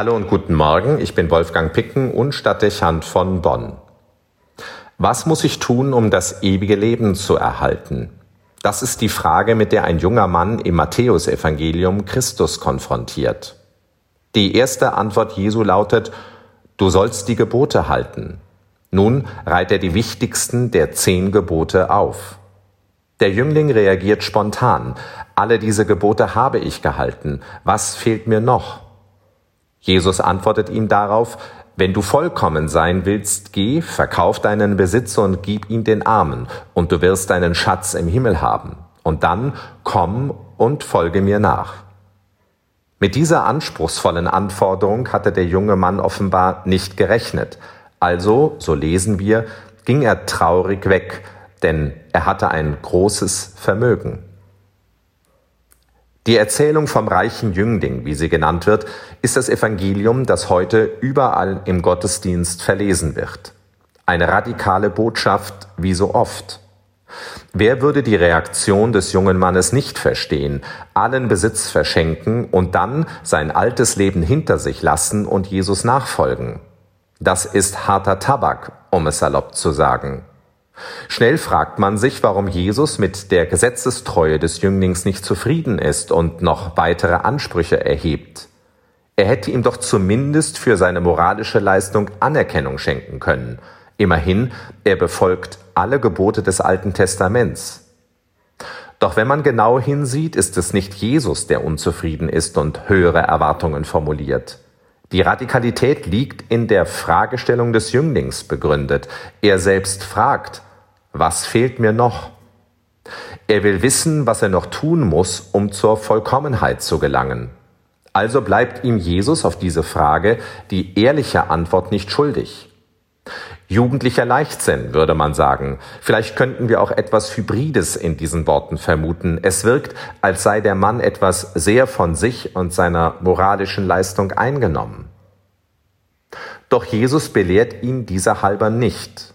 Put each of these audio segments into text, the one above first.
Hallo und guten Morgen, ich bin Wolfgang Picken und Stadtdechant von Bonn. Was muss ich tun, um das ewige Leben zu erhalten? Das ist die Frage, mit der ein junger Mann im Matthäusevangelium Christus konfrontiert. Die erste Antwort Jesu lautet, du sollst die Gebote halten. Nun reiht er die wichtigsten der zehn Gebote auf. Der Jüngling reagiert spontan. Alle diese Gebote habe ich gehalten. Was fehlt mir noch? Jesus antwortet ihm darauf, wenn du vollkommen sein willst, geh, verkauf deinen Besitz und gib ihn den Armen, und du wirst deinen Schatz im Himmel haben. Und dann komm und folge mir nach. Mit dieser anspruchsvollen Anforderung hatte der junge Mann offenbar nicht gerechnet. Also, so lesen wir, ging er traurig weg, denn er hatte ein großes Vermögen. Die Erzählung vom reichen Jüngling, wie sie genannt wird, ist das Evangelium, das heute überall im Gottesdienst verlesen wird. Eine radikale Botschaft wie so oft. Wer würde die Reaktion des jungen Mannes nicht verstehen, allen Besitz verschenken und dann sein altes Leben hinter sich lassen und Jesus nachfolgen? Das ist harter Tabak, um es salopp zu sagen. Schnell fragt man sich, warum Jesus mit der Gesetzestreue des Jünglings nicht zufrieden ist und noch weitere Ansprüche erhebt. Er hätte ihm doch zumindest für seine moralische Leistung Anerkennung schenken können. Immerhin, er befolgt alle Gebote des Alten Testaments. Doch wenn man genau hinsieht, ist es nicht Jesus, der unzufrieden ist und höhere Erwartungen formuliert. Die Radikalität liegt in der Fragestellung des Jünglings begründet. Er selbst fragt, was fehlt mir noch? Er will wissen, was er noch tun muss, um zur Vollkommenheit zu gelangen. Also bleibt ihm Jesus auf diese Frage die ehrliche Antwort nicht schuldig. Jugendlicher Leichtsinn, würde man sagen. Vielleicht könnten wir auch etwas Hybrides in diesen Worten vermuten. Es wirkt, als sei der Mann etwas sehr von sich und seiner moralischen Leistung eingenommen. Doch Jesus belehrt ihn dieser halber nicht.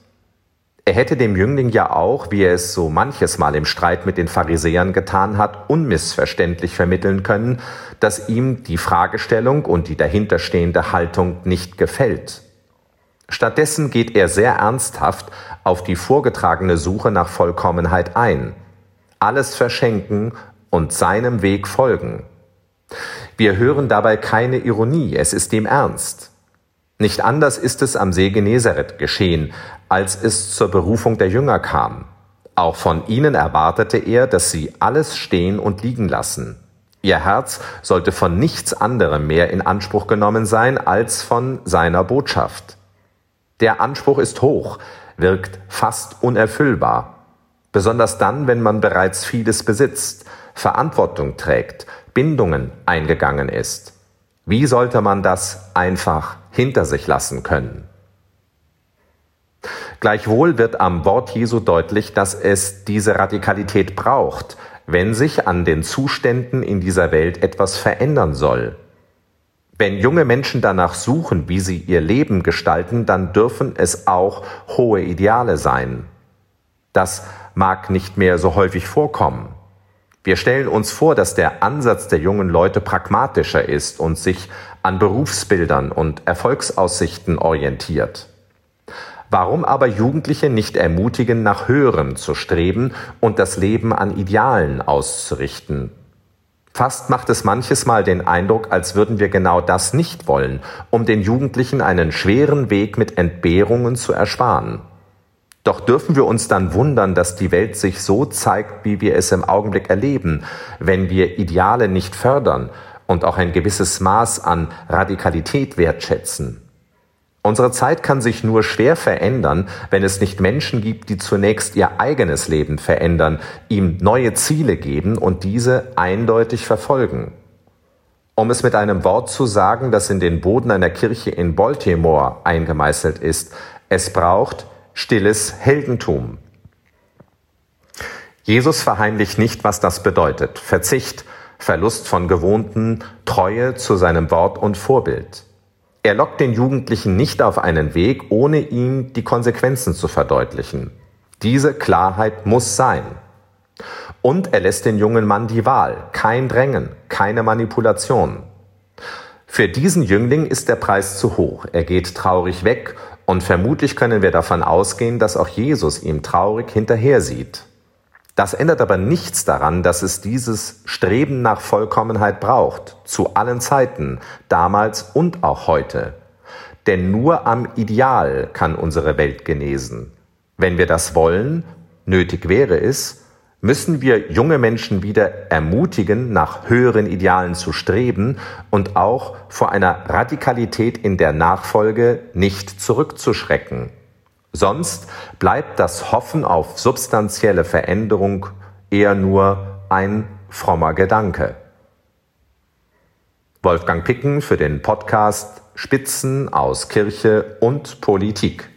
Er hätte dem Jüngling ja auch, wie er es so manches Mal im Streit mit den Pharisäern getan hat, unmissverständlich vermitteln können, dass ihm die Fragestellung und die dahinterstehende Haltung nicht gefällt. Stattdessen geht er sehr ernsthaft auf die vorgetragene Suche nach Vollkommenheit ein. Alles verschenken und seinem Weg folgen. Wir hören dabei keine Ironie, es ist ihm ernst. Nicht anders ist es am See Genezareth geschehen, als es zur Berufung der Jünger kam. Auch von ihnen erwartete er, dass sie alles stehen und liegen lassen. Ihr Herz sollte von nichts anderem mehr in Anspruch genommen sein als von seiner Botschaft. Der Anspruch ist hoch, wirkt fast unerfüllbar. Besonders dann, wenn man bereits vieles besitzt, Verantwortung trägt, Bindungen eingegangen ist. Wie sollte man das einfach hinter sich lassen können? Gleichwohl wird am Wort Jesu deutlich, dass es diese Radikalität braucht, wenn sich an den Zuständen in dieser Welt etwas verändern soll. Wenn junge Menschen danach suchen, wie sie ihr Leben gestalten, dann dürfen es auch hohe Ideale sein. Das mag nicht mehr so häufig vorkommen. Wir stellen uns vor, dass der Ansatz der jungen Leute pragmatischer ist und sich an Berufsbildern und Erfolgsaussichten orientiert. Warum aber Jugendliche nicht ermutigen, nach Höherem zu streben und das Leben an Idealen auszurichten? Fast macht es manches Mal den Eindruck, als würden wir genau das nicht wollen, um den Jugendlichen einen schweren Weg mit Entbehrungen zu ersparen. Doch dürfen wir uns dann wundern, dass die Welt sich so zeigt, wie wir es im Augenblick erleben, wenn wir Ideale nicht fördern und auch ein gewisses Maß an Radikalität wertschätzen. Unsere Zeit kann sich nur schwer verändern, wenn es nicht Menschen gibt, die zunächst ihr eigenes Leben verändern, ihm neue Ziele geben und diese eindeutig verfolgen. Um es mit einem Wort zu sagen, das in den Boden einer Kirche in Baltimore eingemeißelt ist, es braucht stilles Heldentum. Jesus verheimlicht nicht, was das bedeutet. Verzicht, Verlust von Gewohnten, Treue zu seinem Wort und Vorbild. Er lockt den Jugendlichen nicht auf einen Weg, ohne ihm die Konsequenzen zu verdeutlichen. Diese Klarheit muss sein. Und er lässt den jungen Mann die Wahl, kein Drängen, keine Manipulation. Für diesen Jüngling ist der Preis zu hoch. Er geht traurig weg und vermutlich können wir davon ausgehen, dass auch Jesus ihm traurig hinterher sieht. Das ändert aber nichts daran, dass es dieses Streben nach Vollkommenheit braucht, zu allen Zeiten, damals und auch heute. Denn nur am Ideal kann unsere Welt genesen. Wenn wir das wollen, nötig wäre es, müssen wir junge Menschen wieder ermutigen, nach höheren Idealen zu streben und auch vor einer Radikalität in der Nachfolge nicht zurückzuschrecken. Sonst bleibt das Hoffen auf substanzielle Veränderung eher nur ein frommer Gedanke. Wolfgang Picken für den Podcast Spitzen aus Kirche und Politik.